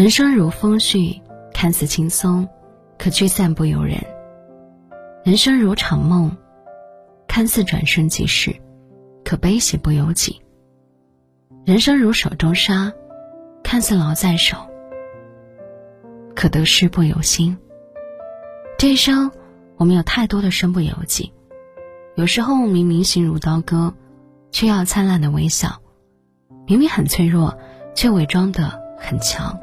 人生如风絮，看似轻松，可却散不由人；人生如场梦，看似转瞬即逝，可悲喜不由己；人生如手中沙，看似牢在手，可得失不由心。这一生，我们有太多的身不由己。有时候明明心如刀割，却要灿烂的微笑；明明很脆弱，却伪装的很强。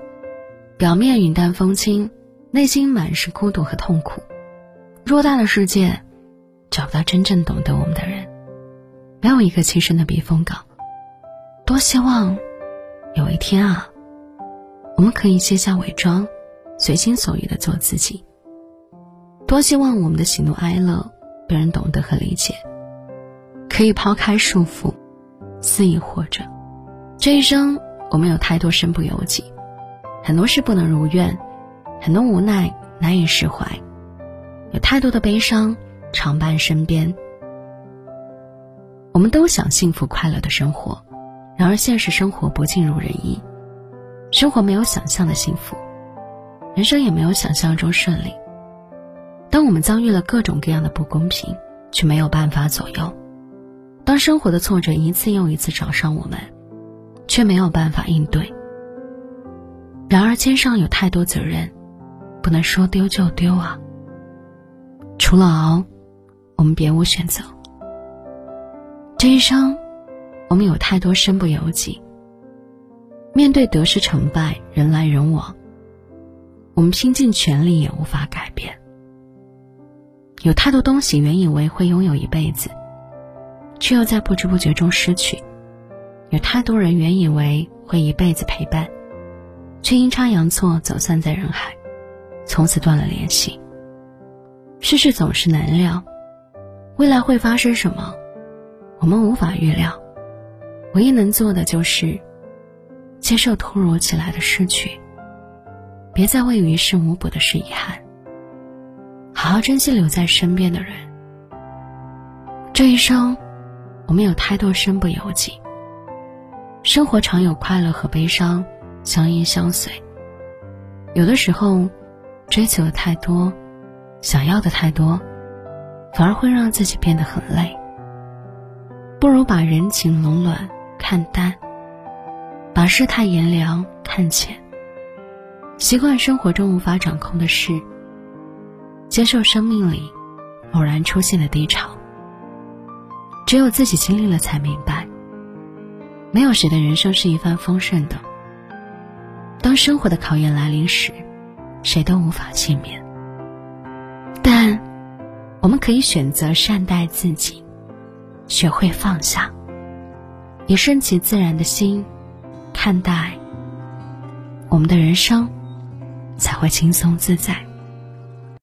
表面云淡风轻，内心满是孤独和痛苦。偌大的世界，找不到真正懂得我们的人，没有一个栖身的避风港。多希望有一天啊，我们可以卸下伪装，随心所欲的做自己。多希望我们的喜怒哀乐，别人懂得和理解，可以抛开束缚，肆意活着。这一生，我们有太多身不由己。很多事不能如愿，很多无奈难以释怀，有太多的悲伤常伴身边。我们都想幸福快乐的生活，然而现实生活不尽如人意，生活没有想象的幸福，人生也没有想象中顺利。当我们遭遇了各种各样的不公平，却没有办法左右；当生活的挫折一次又一次找上我们，却没有办法应对。然而，肩上有太多责任，不能说丢就丢啊。除了熬，我们别无选择。这一生，我们有太多身不由己。面对得失成败，人来人往，我们拼尽全力也无法改变。有太多东西，原以为会拥有一辈子，却又在不知不觉中失去；有太多人，原以为会一辈子陪伴。却阴差阳错走散在人海，从此断了联系。世事总是难料，未来会发生什么，我们无法预料。唯一能做的就是接受突如其来的失去，别再为于事无补的事遗憾。好好珍惜留在身边的人。这一生，我们有太多身不由己。生活常有快乐和悲伤。相依相随。有的时候，追求的太多，想要的太多，反而会让自己变得很累。不如把人情冷暖看淡，把世态炎凉看浅。习惯生活中无法掌控的事，接受生命里偶然出现的低潮。只有自己经历了，才明白，没有谁的人生是一帆风顺的。当生活的考验来临时，谁都无法幸免。但，我们可以选择善待自己，学会放下，以顺其自然的心看待我们的人生，才会轻松自在。